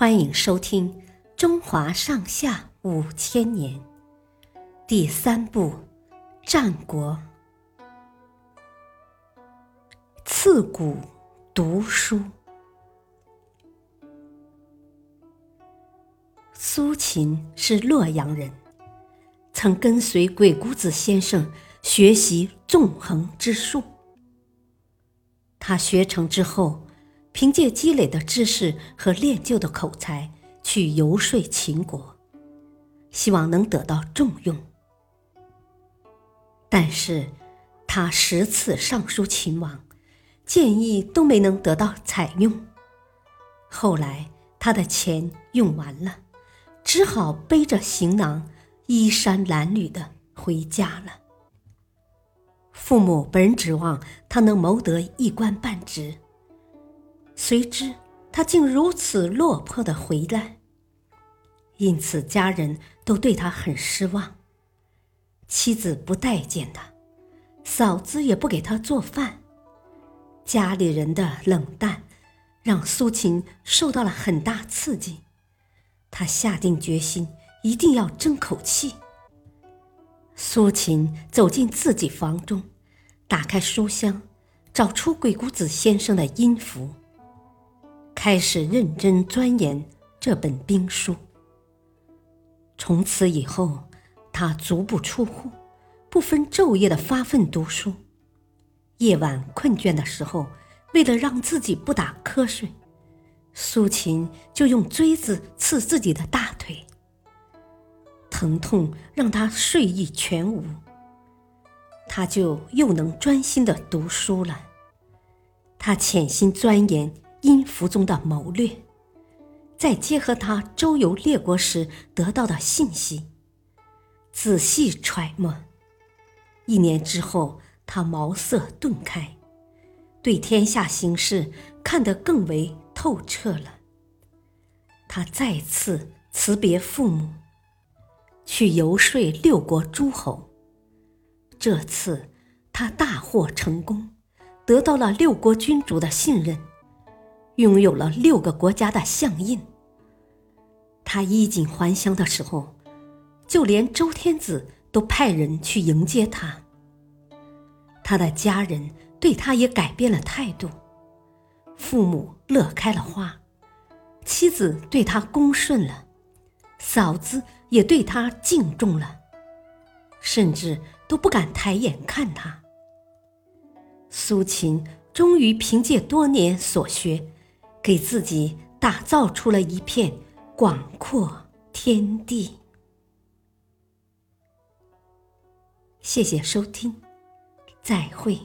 欢迎收听《中华上下五千年》第三部《战国》。刺骨读书。苏秦是洛阳人，曾跟随鬼谷子先生学习纵横之术。他学成之后。凭借积累的知识和练就的口才去游说秦国，希望能得到重用。但是，他十次上书秦王，建议都没能得到采用。后来，他的钱用完了，只好背着行囊，衣衫褴褛的回家了。父母本指望他能谋得一官半职。谁知他竟如此落魄的回来，因此家人都对他很失望。妻子不待见他，嫂子也不给他做饭，家里人的冷淡让苏秦受到了很大刺激。他下定决心，一定要争口气。苏秦走进自己房中，打开书箱，找出鬼谷子先生的音符。开始认真钻研这本兵书。从此以后，他足不出户，不分昼夜的发奋读书。夜晚困倦的时候，为了让自己不打瞌睡，苏秦就用锥子刺自己的大腿。疼痛让他睡意全无，他就又能专心的读书了。他潜心钻研。音符中的谋略，再结合他周游列国时得到的信息，仔细揣摩。一年之后，他茅塞顿开，对天下形势看得更为透彻了。他再次辞别父母，去游说六国诸侯。这次他大获成功，得到了六国君主的信任。拥有了六个国家的相印。他衣锦还乡的时候，就连周天子都派人去迎接他。他的家人对他也改变了态度，父母乐开了花，妻子对他恭顺了，嫂子也对他敬重了，甚至都不敢抬眼看他。苏秦终于凭借多年所学。给自己打造出了一片广阔天地。谢谢收听，再会。